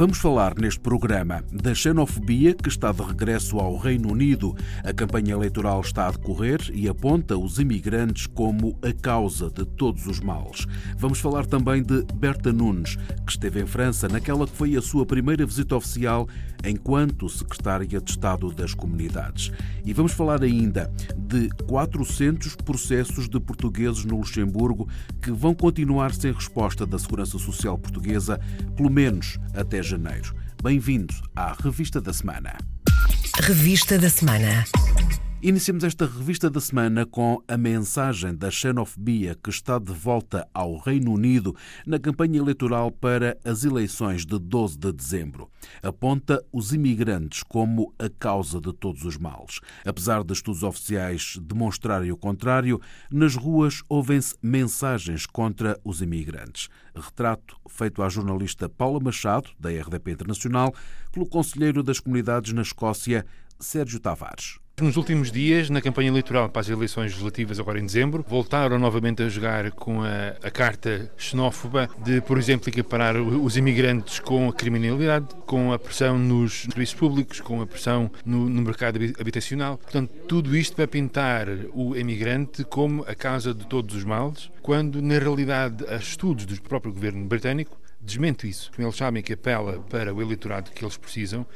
Vamos falar neste programa da xenofobia que está de regresso ao Reino Unido. A campanha eleitoral está a decorrer e aponta os imigrantes como a causa de todos os males. Vamos falar também de Berta Nunes, que esteve em França naquela que foi a sua primeira visita oficial enquanto secretária de Estado das Comunidades. E vamos falar ainda de 400 processos de portugueses no Luxemburgo que vão continuar sem resposta da Segurança Social Portuguesa, pelo menos até janeiro. Bem-vindo à Revista da Semana. Revista da Semana. Iniciamos esta revista da semana com a mensagem da xenofobia que está de volta ao Reino Unido na campanha eleitoral para as eleições de 12 de dezembro. Aponta os imigrantes como a causa de todos os males. Apesar de estudos oficiais demonstrarem o contrário, nas ruas ouvem-se mensagens contra os imigrantes. Retrato feito à jornalista Paula Machado, da RDP Internacional, pelo Conselheiro das Comunidades na Escócia, Sérgio Tavares. Nos últimos dias, na campanha eleitoral para as eleições legislativas, agora em dezembro, voltaram novamente a jogar com a, a carta xenófoba de, por exemplo, equiparar os imigrantes com a criminalidade, com a pressão nos serviços públicos, com a pressão no, no mercado habitacional. Portanto, tudo isto vai pintar o imigrante como a causa de todos os males, quando, na realidade, há estudos do próprio governo britânico desmente isso. Eles sabem que apela para o eleitorado que eles precisam,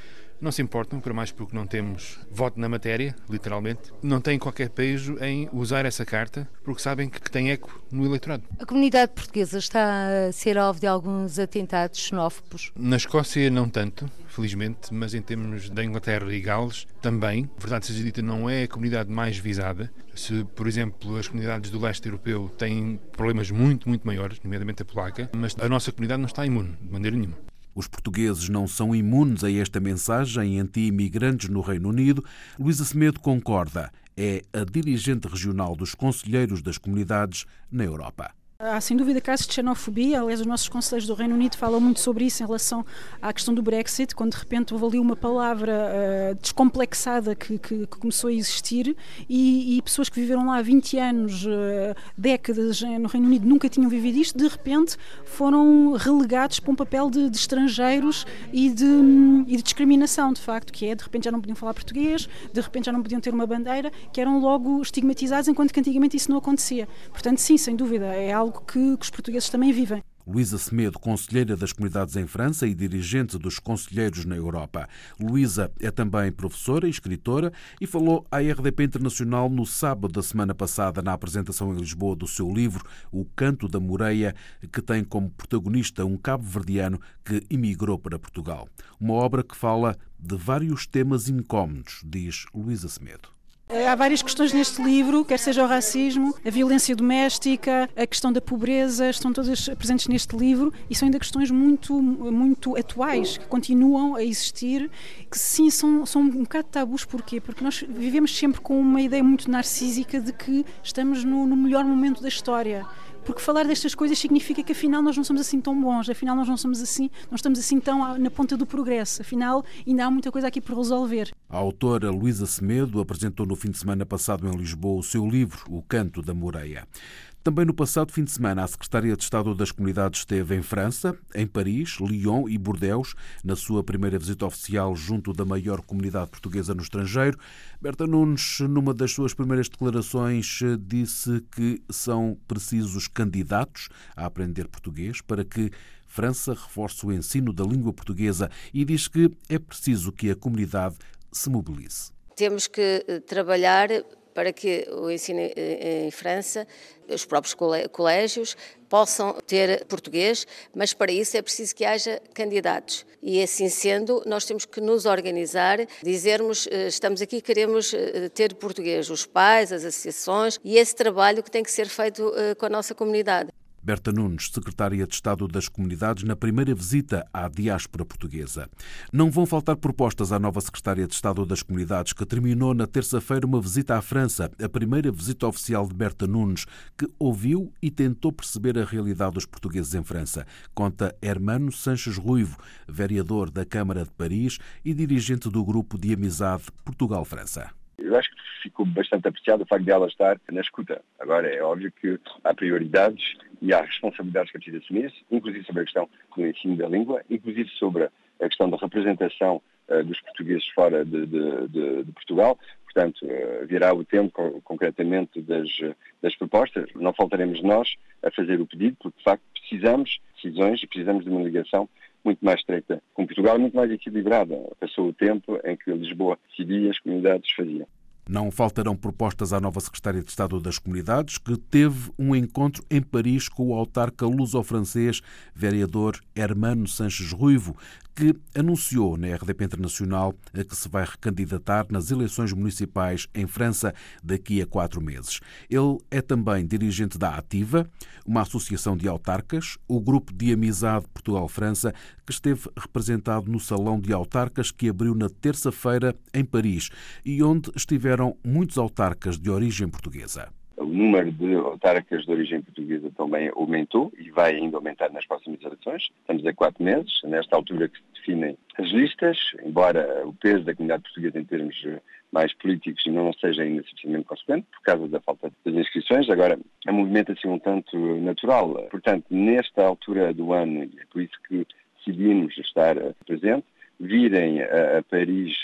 não se importam, por mais porque não temos voto na matéria, literalmente, não têm qualquer peso em usar essa carta porque sabem que tem eco no eleitorado. A comunidade portuguesa está a ser alvo de alguns atentados xenófobos? Na Escócia não tanto, felizmente, mas em termos da Inglaterra e Gales também. Verdade seja dita, não é a comunidade mais visada. Se, por exemplo, as comunidades do leste europeu têm problemas muito, muito maiores, nomeadamente a polaca, mas a nossa comunidade não está imune, de maneira nenhuma. Os portugueses não são imunes a esta mensagem anti-imigrantes no Reino Unido. Luísa Semedo concorda. É a dirigente regional dos Conselheiros das Comunidades na Europa. Há sem dúvida casos de xenofobia, aliás, os nossos conselheiros do Reino Unido falam muito sobre isso em relação à questão do Brexit, quando de repente houve ali uma palavra uh, descomplexada que, que, que, começou a existir e, e, pessoas que viveram lá há 20 anos, uh, décadas no Reino Unido, nunca tinham vivido isto, de repente foram relegados para um papel de, de estrangeiros e de, um, e de discriminação, de facto, que é de repente já não podiam falar português, de repente já não podiam ter uma bandeira, que eram logo estigmatizados, enquanto que antigamente isso não acontecia. Portanto, sim, sem dúvida, é algo algo que, que os portugueses também vivem. Luísa Semedo, conselheira das comunidades em França e dirigente dos conselheiros na Europa. Luísa é também professora e escritora e falou à RDP Internacional no sábado da semana passada na apresentação em Lisboa do seu livro O Canto da Moreia, que tem como protagonista um cabo-verdiano que emigrou para Portugal. Uma obra que fala de vários temas incómodos, diz Luísa Semedo. Eh, há várias questões neste livro, quer seja o racismo, a violência doméstica, a questão da pobreza, estão todas presentes neste livro e são ainda questões muito, muito atuais, que continuam a existir, que sim são, são um bocado tabus. Porquê? Porque nós vivemos sempre com uma ideia muito narcísica de que estamos no, no melhor momento da história porque falar destas coisas significa que afinal nós não somos assim tão bons, afinal nós não somos assim, não estamos assim tão na ponta do progresso, afinal ainda há muita coisa aqui por resolver. A autora Luísa Semedo apresentou no fim de semana passado em Lisboa o seu livro O Canto da Moreia. Também no passado fim de semana, a Secretaria de Estado das Comunidades esteve em França, em Paris, Lyon e Bordeaux, na sua primeira visita oficial junto da maior comunidade portuguesa no estrangeiro. Berta Nunes, numa das suas primeiras declarações, disse que são precisos candidatos a aprender português para que França reforce o ensino da língua portuguesa e diz que é preciso que a comunidade se mobilize. Temos que eh, trabalhar para que o ensino em França, os próprios colégios, possam ter português, mas para isso é preciso que haja candidatos. E assim sendo, nós temos que nos organizar, dizermos eh, estamos aqui, queremos eh, ter português, os pais, as associações, e esse trabalho que tem que ser feito eh, com a nossa comunidade. Berta Nunes, secretária de Estado das Comunidades, na primeira visita à diáspora portuguesa. Não vão faltar propostas à nova secretária de Estado das Comunidades, que terminou na terça-feira uma visita à França, a primeira visita oficial de Berta Nunes, que ouviu e tentou perceber a realidade dos portugueses em França. Conta Hermano Sanches Ruivo, vereador da Câmara de Paris e dirigente do grupo de amizade Portugal-França. Eu acho que ficou bastante apreciado o facto de ela estar na escuta. Agora, é óbvio que há prioridades e há responsabilidades que é preciso assumir, inclusive sobre a questão do ensino da língua, inclusive sobre a questão da representação uh, dos portugueses fora de, de, de, de Portugal. Portanto, uh, virá o tempo concretamente das, das propostas. Não faltaremos nós a fazer o pedido, porque de facto precisamos de decisões e precisamos de uma ligação muito mais estreita com Portugal, muito mais equilibrada. Passou o tempo em que Lisboa decidia e as comunidades faziam. Não faltarão propostas à nova secretária de Estado das Comunidades, que teve um encontro em Paris com o autarca luso-francês, vereador Hermano Sanches Ruivo, que anunciou na RDP Internacional que se vai recandidatar nas eleições municipais em França daqui a quatro meses. Ele é também dirigente da Ativa, uma associação de autarcas, o grupo de amizade Portugal-França, que esteve representado no Salão de Autarcas que abriu na terça-feira em Paris e onde estiveram muitos autarcas de origem portuguesa. O número de autarcas de origem portuguesa também aumentou e vai ainda aumentar nas próximas eleições. Estamos a quatro meses, nesta altura que se definem as listas, embora o peso da comunidade portuguesa em termos mais políticos não seja ainda suficientemente consequente por causa da falta das inscrições. Agora, é um movimento assim um tanto natural. Portanto, nesta altura do ano, é por isso que decidimos estar presente, virem a, a Paris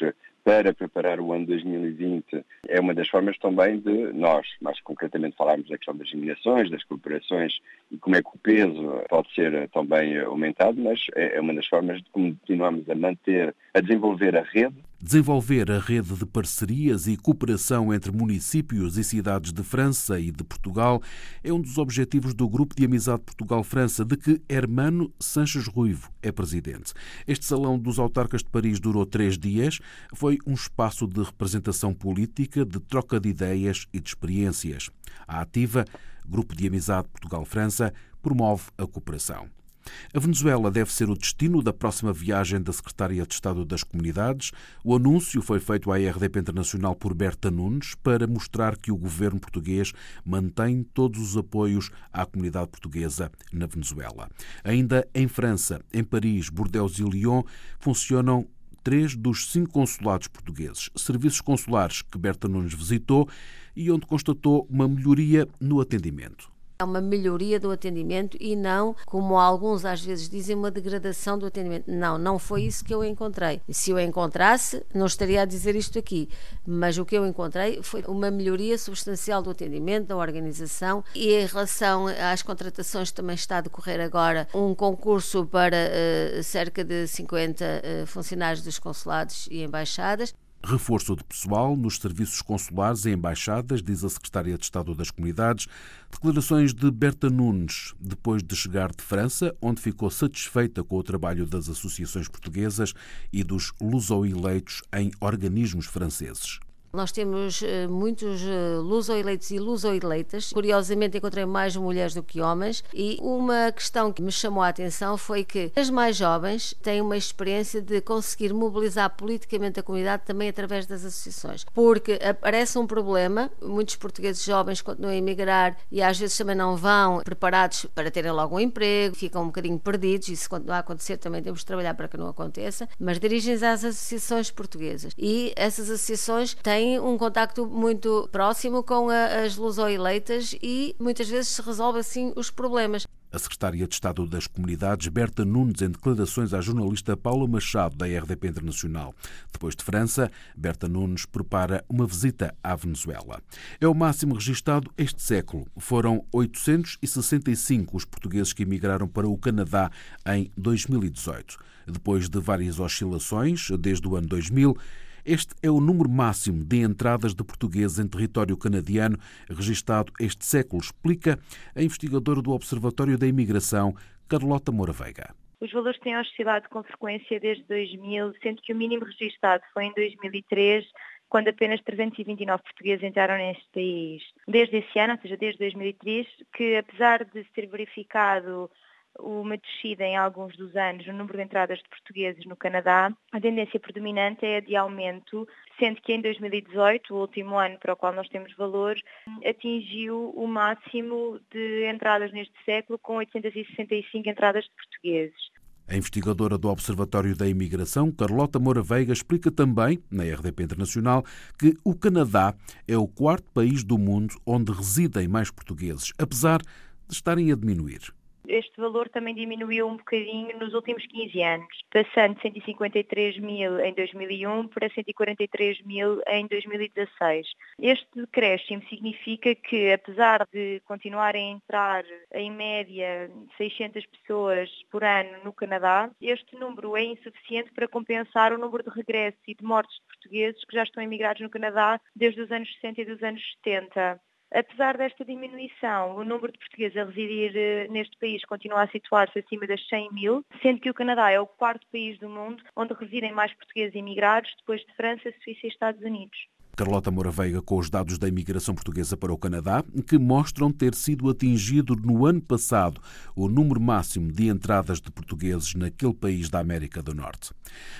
para preparar o ano 2020 é uma das formas também de nós, mais concretamente, falarmos da questão das eliminações, das cooperações e como é que o peso pode ser também aumentado, mas é, é uma das formas de continuarmos a manter, a desenvolver a rede Desenvolver a rede de parcerias e cooperação entre municípios e cidades de França e de Portugal é um dos objetivos do Grupo de Amizade Portugal-França, de que Hermano Sanches Ruivo é presidente. Este Salão dos Autarcas de Paris durou três dias. Foi um espaço de representação política, de troca de ideias e de experiências. A Ativa, Grupo de Amizade Portugal-França, promove a cooperação. A Venezuela deve ser o destino da próxima viagem da Secretária de Estado das Comunidades. O anúncio foi feito à RDP Internacional por Berta Nunes para mostrar que o governo português mantém todos os apoios à comunidade portuguesa na Venezuela. Ainda em França, em Paris, Bordeaux e Lyon, funcionam três dos cinco consulados portugueses, serviços consulares que Berta Nunes visitou e onde constatou uma melhoria no atendimento. É uma melhoria do atendimento e não, como alguns às vezes dizem, uma degradação do atendimento. Não, não foi isso que eu encontrei. Se eu encontrasse, não estaria a dizer isto aqui. Mas o que eu encontrei foi uma melhoria substancial do atendimento, da organização e em relação às contratações também está a decorrer agora um concurso para uh, cerca de 50 uh, funcionários dos consulados e embaixadas. Reforço de pessoal nos serviços consulares e embaixadas, diz a Secretária de Estado das Comunidades. Declarações de Berta Nunes, depois de chegar de França, onde ficou satisfeita com o trabalho das associações portuguesas e dos luso-eleitos em organismos franceses. Nós temos uh, muitos uh, luso-eleitos e luso-eleitas. Curiosamente, encontrei mais mulheres do que homens. E uma questão que me chamou a atenção foi que as mais jovens têm uma experiência de conseguir mobilizar politicamente a comunidade também através das associações. Porque aparece um problema, muitos portugueses jovens continuam a emigrar e às vezes também não vão preparados para terem logo um emprego, ficam um bocadinho perdidos. Se continuar a acontecer, também temos de trabalhar para que não aconteça. Mas dirigem-se às associações portuguesas. E essas associações têm um contacto muito próximo com a, as luso-eleitas e muitas vezes se resolve assim os problemas. A secretária de Estado das Comunidades, Berta Nunes, em declarações à jornalista Paula Machado, da RDP Internacional. Depois de França, Berta Nunes prepara uma visita à Venezuela. É o máximo registado este século. Foram 865 os portugueses que emigraram para o Canadá em 2018. Depois de várias oscilações, desde o ano 2000, este é o número máximo de entradas de portugueses em território canadiano registado este século, explica a investigadora do Observatório da Imigração, Carlota Moura Veiga. Os valores têm oscilado com frequência desde 2000, sendo que o mínimo registado foi em 2003 quando apenas 329 portugueses entraram neste país. Desde esse ano, ou seja, desde 2003, que apesar de se ter verificado uma descida em alguns dos anos no número de entradas de portugueses no Canadá, a tendência predominante é a de aumento, sendo que em 2018, o último ano para o qual nós temos valor, atingiu o máximo de entradas neste século, com 865 entradas de portugueses. A investigadora do Observatório da Imigração, Carlota Moura Veiga, explica também, na RDP Internacional, que o Canadá é o quarto país do mundo onde residem mais portugueses, apesar de estarem a diminuir este valor também diminuiu um bocadinho nos últimos 15 anos, passando de 153 mil em 2001 para 143 mil em 2016. Este decréscimo significa que, apesar de continuarem a entrar em média 600 pessoas por ano no Canadá, este número é insuficiente para compensar o número de regressos e de mortes de portugueses que já estão emigrados no Canadá desde os anos 60 e dos anos 70. Apesar desta diminuição, o número de portugueses a residir eh, neste país continua a situar-se acima das 100 mil, sendo que o Canadá é o quarto país do mundo onde residem mais portugueses imigrados, depois de França, Suíça e Estados Unidos. Carlota Moura Veiga com os dados da imigração portuguesa para o Canadá, que mostram ter sido atingido no ano passado o número máximo de entradas de portugueses naquele país da América do Norte.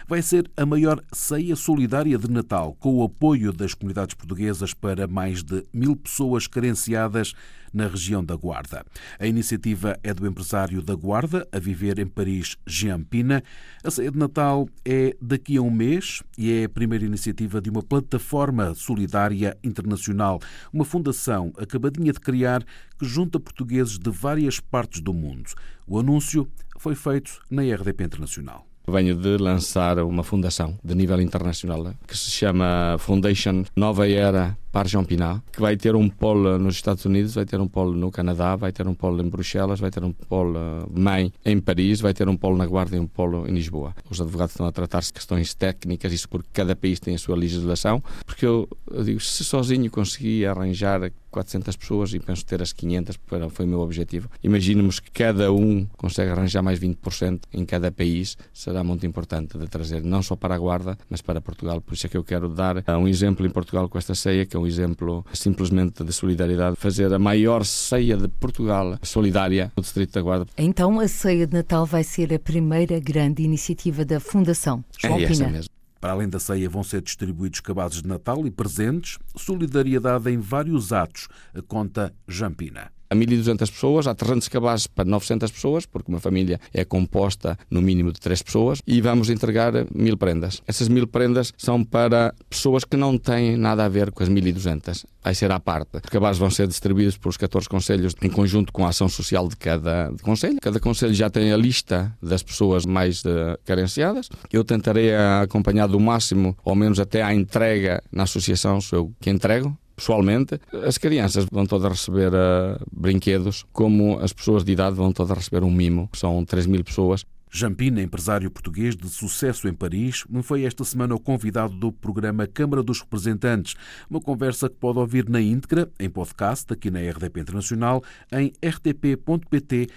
Vai ser a maior ceia solidária de Natal, com o apoio das comunidades portuguesas para mais de mil pessoas carenciadas na região da Guarda. A iniciativa é do empresário da Guarda, a viver em Paris, Jean Pina. A ceia de Natal é daqui a um mês e é a primeira iniciativa de uma plataforma solidária internacional, uma fundação acabadinha de criar que junta portugueses de várias partes do mundo. O anúncio foi feito na RDP Internacional. Venho de lançar uma fundação de nível internacional que se chama Foundation Nova Era Parjon Pinat, que vai ter um polo nos Estados Unidos, vai ter um polo no Canadá, vai ter um polo em Bruxelas, vai ter um polo mãe em Paris, vai ter um polo na Guarda e um polo em Lisboa. Os advogados estão a tratar-se questões técnicas, isso porque cada país tem a sua legislação, porque eu, eu digo, se sozinho consegui arranjar 400 pessoas e penso ter as 500, porque foi o meu objetivo. Imaginemos que cada um consegue arranjar mais 20% em cada país, será muito importante de trazer, não só para a Guarda, mas para Portugal. Por isso é que eu quero dar um exemplo em Portugal com esta ceia, que é um exemplo simplesmente de solidariedade, fazer a maior ceia de Portugal solidária no Distrito da Guarda. Então a ceia de Natal vai ser a primeira grande iniciativa da Fundação. João é essa mesmo. Para além da ceia, vão ser distribuídos cabazes de Natal e presentes, solidariedade em vários atos, conta Jampina a 1.200 pessoas, há 300 cabazes para 900 pessoas, porque uma família é composta no mínimo de 3 pessoas, e vamos entregar mil prendas. Essas mil prendas são para pessoas que não têm nada a ver com as 1.200. Vai ser à parte. Os cabazes vão ser distribuídos pelos 14 conselhos em conjunto com a ação social de cada conselho. Cada conselho já tem a lista das pessoas mais uh, carenciadas. Eu tentarei acompanhar do máximo, ou menos até à entrega na associação, sou eu que entrego pessoalmente, as crianças vão todas receber uh, brinquedos, como as pessoas de idade vão todas receber um mimo. São 3 mil pessoas. Jampina, empresário português de sucesso em Paris, foi esta semana o convidado do programa Câmara dos Representantes. Uma conversa que pode ouvir na íntegra, em podcast, aqui na RDP Internacional, em rtp.pt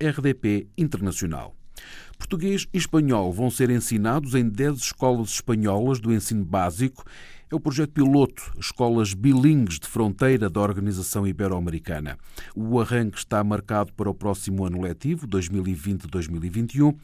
RDP Internacional. Português e espanhol vão ser ensinados em 10 escolas espanholas do ensino básico é o projeto piloto Escolas Bilingues de Fronteira da Organização Ibero-Americana. O arranque está marcado para o próximo ano letivo, 2020-2021,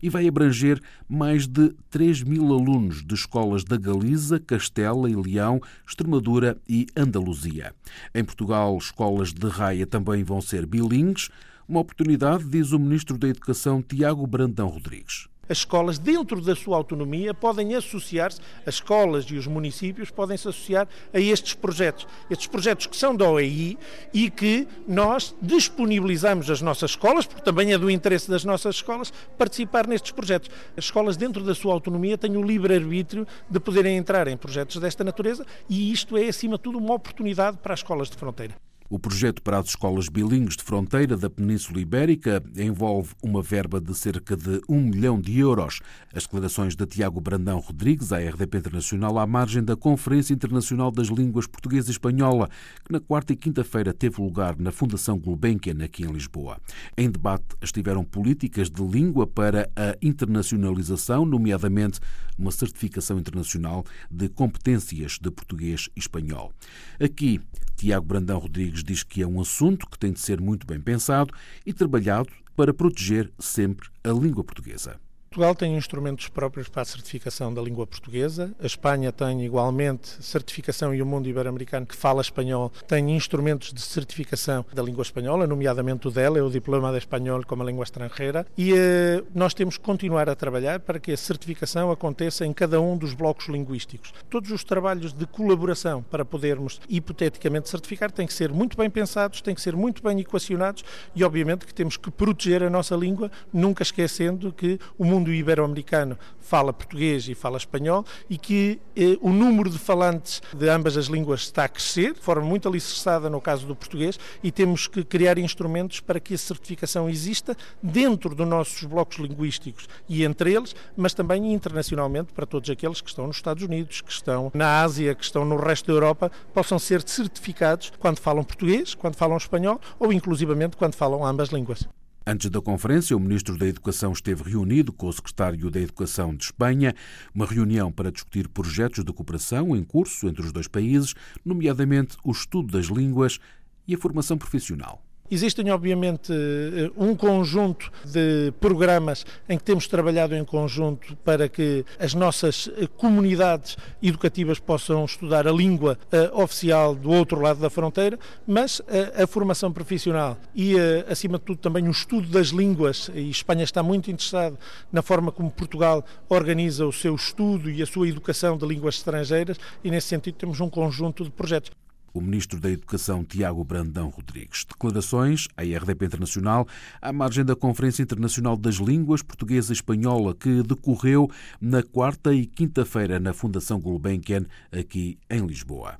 e vai abranger mais de 3 mil alunos de escolas da Galiza, Castela e Leão, Extremadura e Andaluzia. Em Portugal, escolas de raia também vão ser bilingues, uma oportunidade, diz o Ministro da Educação Tiago Brandão Rodrigues as escolas, dentro da sua autonomia, podem associar-se, as escolas e os municípios podem se associar a estes projetos. Estes projetos que são da OEI e que nós disponibilizamos as nossas escolas, porque também é do interesse das nossas escolas, participar nestes projetos. As escolas, dentro da sua autonomia, têm o livre-arbítrio de poderem entrar em projetos desta natureza e isto é, acima de tudo, uma oportunidade para as escolas de fronteira. O projeto para as escolas bilíngues de fronteira da Península Ibérica envolve uma verba de cerca de um milhão de euros. As declarações de Tiago Brandão Rodrigues, à RDP Internacional, à margem da Conferência Internacional das Línguas Portuguesa e Espanhola, que na quarta e quinta-feira teve lugar na Fundação Gulbenkian, aqui em Lisboa. Em debate estiveram políticas de língua para a internacionalização, nomeadamente uma certificação internacional de competências de português e espanhol. Aqui, Tiago Brandão Rodrigues diz que é um assunto que tem de ser muito bem pensado e trabalhado para proteger sempre a língua portuguesa. Portugal tem instrumentos próprios para a certificação da língua portuguesa. A Espanha tem igualmente certificação e o mundo ibero-americano que fala espanhol tem instrumentos de certificação da língua espanhola, nomeadamente o dela, é o Diploma de Espanhol como língua estrangeira. E eh, nós temos que continuar a trabalhar para que a certificação aconteça em cada um dos blocos linguísticos. Todos os trabalhos de colaboração para podermos hipoteticamente certificar têm que ser muito bem pensados, têm que ser muito bem equacionados e, obviamente, que temos que proteger a nossa língua, nunca esquecendo que o mundo mundo ibero-americano fala português e fala espanhol e que eh, o número de falantes de ambas as línguas está a crescer, de forma muito alicerçada no caso do português, e temos que criar instrumentos para que a certificação exista dentro dos nossos blocos linguísticos e entre eles, mas também internacionalmente para todos aqueles que estão nos Estados Unidos, que estão na Ásia, que estão no resto da Europa, possam ser certificados quando falam português, quando falam espanhol ou inclusivamente quando falam ambas línguas. Antes da conferência, o Ministro da Educação esteve reunido com o Secretário da Educação de Espanha, uma reunião para discutir projetos de cooperação em curso entre os dois países, nomeadamente o estudo das línguas e a formação profissional. Existem, obviamente, eh, um conjunto de programas em que temos trabalhado em conjunto para que as nossas eh, comunidades educativas possam estudar a língua uh, oficial do outro lado da fronteira, mas a formação profissional e, acima de tudo, também o estudo das línguas. E Espanha está muito interessada na forma como Portugal organiza o seu estudo e a sua educação de línguas estrangeiras, e nesse sentido temos um conjunto de projetos o ministro da Educação Tiago Brandão Rodrigues. Declarações à RDP Internacional à margem da Conferência Internacional das Línguas Portuguesa e Espanhola que decorreu na quarta e quinta-feira na Fundação Gulbenkian, aqui em Lisboa.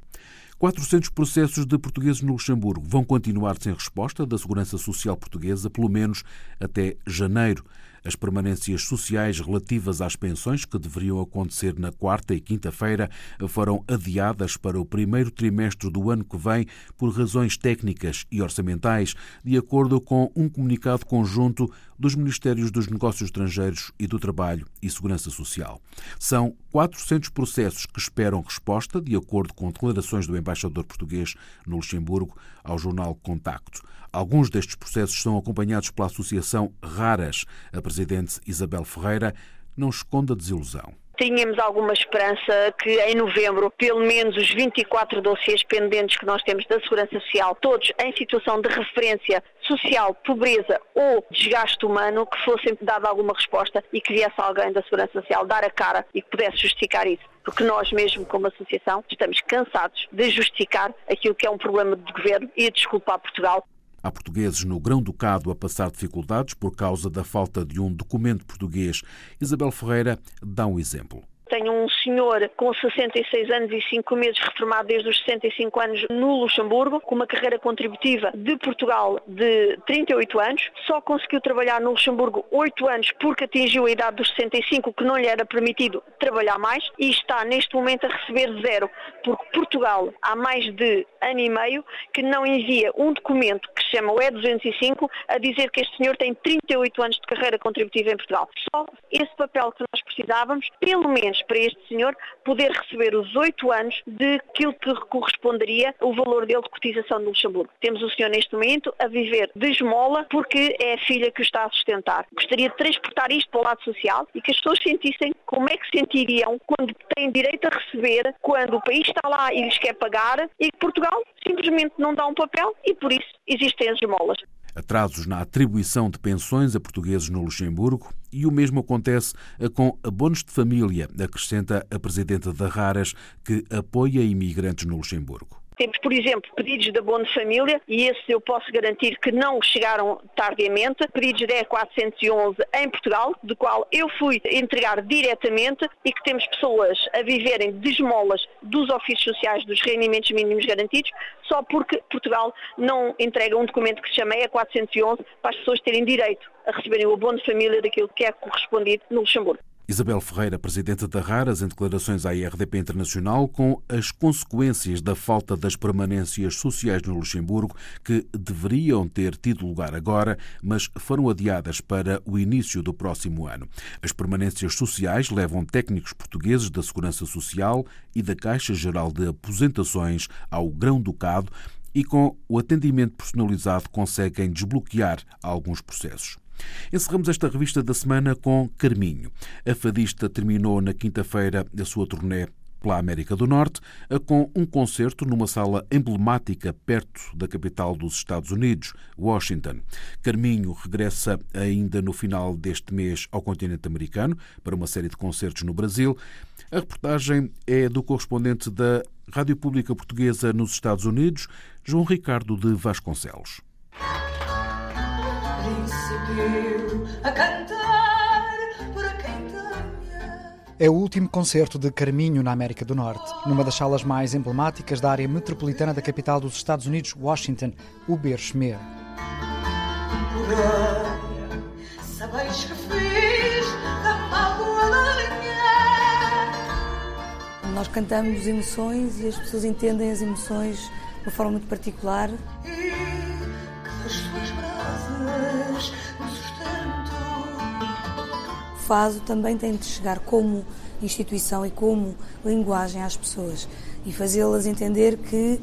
400 processos de portugueses no Luxemburgo vão continuar sem resposta da Segurança Social Portuguesa, pelo menos até janeiro. As permanências sociais relativas às pensões, que deveriam acontecer na quarta e quinta-feira, foram adiadas para o primeiro trimestre do ano que vem por razões técnicas e orçamentais, de acordo com um comunicado conjunto dos Ministérios dos Negócios Estrangeiros e do Trabalho e Segurança Social. São 400 processos que esperam resposta, de acordo com declarações do embaixador português no Luxemburgo ao jornal Contacto. Alguns destes processos são acompanhados pela Associação Raras. A presidente Isabel Ferreira não esconde a desilusão. Tínhamos alguma esperança que em novembro, pelo menos os 24 dossiês pendentes que nós temos da Segurança Social, todos em situação de referência social, pobreza ou desgaste humano, que fossem dada alguma resposta e que viesse alguém da Segurança Social dar a cara e que pudesse justificar isso. Porque nós mesmo como associação estamos cansados de justificar aquilo que é um problema de governo e de desculpar Portugal Há portugueses no Grão-Ducado a passar dificuldades por causa da falta de um documento português. Isabel Ferreira dá um exemplo. Tenho um senhor com 66 anos e 5 meses, reformado desde os 65 anos no Luxemburgo, com uma carreira contributiva de Portugal de 38 anos. Só conseguiu trabalhar no Luxemburgo 8 anos porque atingiu a idade dos 65, que não lhe era permitido trabalhar mais, e está neste momento a receber zero, porque Portugal, há mais de ano e meio, que não envia um documento que se chama o E205 a dizer que este senhor tem 38 anos de carreira contributiva em Portugal. Só esse papel que nós precisávamos, pelo menos para este senhor poder receber os oito anos de aquilo que corresponderia o valor dele de cotização no Luxemburgo. Temos o senhor neste momento a viver de esmola porque é a filha que o está a sustentar. Gostaria de transportar isto para o lado social e que as pessoas sentissem como é que se sentiriam quando têm direito a receber, quando o país está lá e lhes quer pagar e Portugal simplesmente não dá um papel e por isso existem as esmolas atrasos na atribuição de pensões a portugueses no Luxemburgo e o mesmo acontece com abonos de família, acrescenta a presidenta da Raras, que apoia imigrantes no Luxemburgo. Temos, por exemplo, pedidos de abono de família e esses eu posso garantir que não chegaram tardiamente. Pedidos de E411 em Portugal, de qual eu fui entregar diretamente e que temos pessoas a viverem de esmolas dos ofícios sociais dos rendimentos mínimos garantidos, só porque Portugal não entrega um documento que se chama E411 para as pessoas terem direito a receberem o abono de família daquilo que é correspondido no Luxemburgo. Isabel Ferreira, presidente da Raras, em declarações à IRDP Internacional, com as consequências da falta das permanências sociais no Luxemburgo, que deveriam ter tido lugar agora, mas foram adiadas para o início do próximo ano. As permanências sociais levam técnicos portugueses da Segurança Social e da Caixa Geral de Aposentações ao Grão-Ducado e, com o atendimento personalizado, conseguem desbloquear alguns processos. Encerramos esta revista da semana com Carminho. A fadista terminou na quinta-feira a sua turnê pela América do Norte, com um concerto numa sala emblemática perto da capital dos Estados Unidos, Washington. Carminho regressa ainda no final deste mês ao continente americano para uma série de concertos no Brasil. A reportagem é do correspondente da Rádio Pública Portuguesa nos Estados Unidos, João Ricardo de Vasconcelos a cantar para quem É o último concerto de Carminho na América do Norte, numa das salas mais emblemáticas da área metropolitana da capital dos Estados Unidos, Washington, o Berchmer. Sabeis que fiz da mágoa da Nós cantamos emoções e as pessoas entendem as emoções de uma forma muito particular. FASO também tem de chegar como instituição e como linguagem às pessoas e fazê-las entender que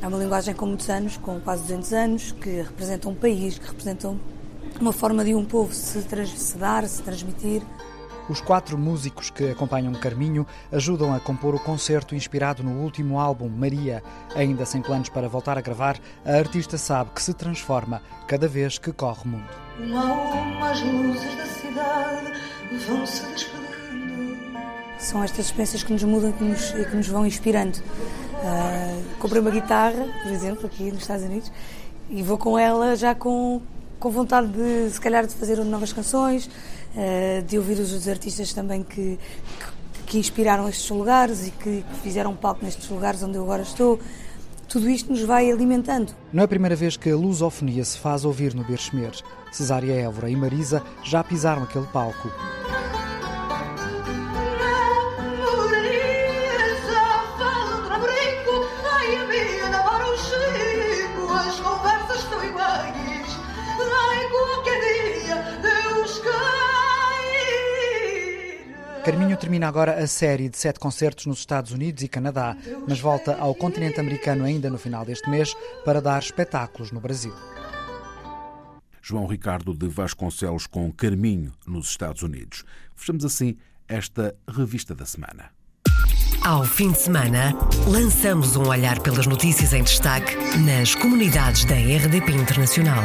é uma linguagem com muitos anos, com quase 200 anos, que representa um país, que representa uma forma de um povo se, se dar, se transmitir. Os quatro músicos que acompanham Carminho ajudam a compor o concerto inspirado no último álbum, Maria. Ainda sem planos para voltar a gravar, a artista sabe que se transforma cada vez que corre o mundo. Uma as luzes da vão se despedindo. São estas experiências que nos mudam que nos, que nos vão inspirando. Uh, comprei uma guitarra, por exemplo, aqui nos Estados Unidos, e vou com ela já com, com vontade de, se calhar, de fazer novas canções, uh, de ouvir os outros artistas também que, que, que inspiraram estes lugares e que, que fizeram palco nestes lugares onde eu agora estou tudo isto nos vai alimentando. Não é a primeira vez que a lusofonia se faz ouvir no Berchmer. Cesária Évora e Marisa já pisaram aquele palco. Carminho termina agora a série de sete concertos nos Estados Unidos e Canadá, mas volta ao continente americano ainda no final deste mês para dar espetáculos no Brasil. João Ricardo de Vasconcelos com Carminho nos Estados Unidos. Fechamos assim esta revista da semana. Ao fim de semana, lançamos um olhar pelas notícias em destaque nas comunidades da RDP Internacional.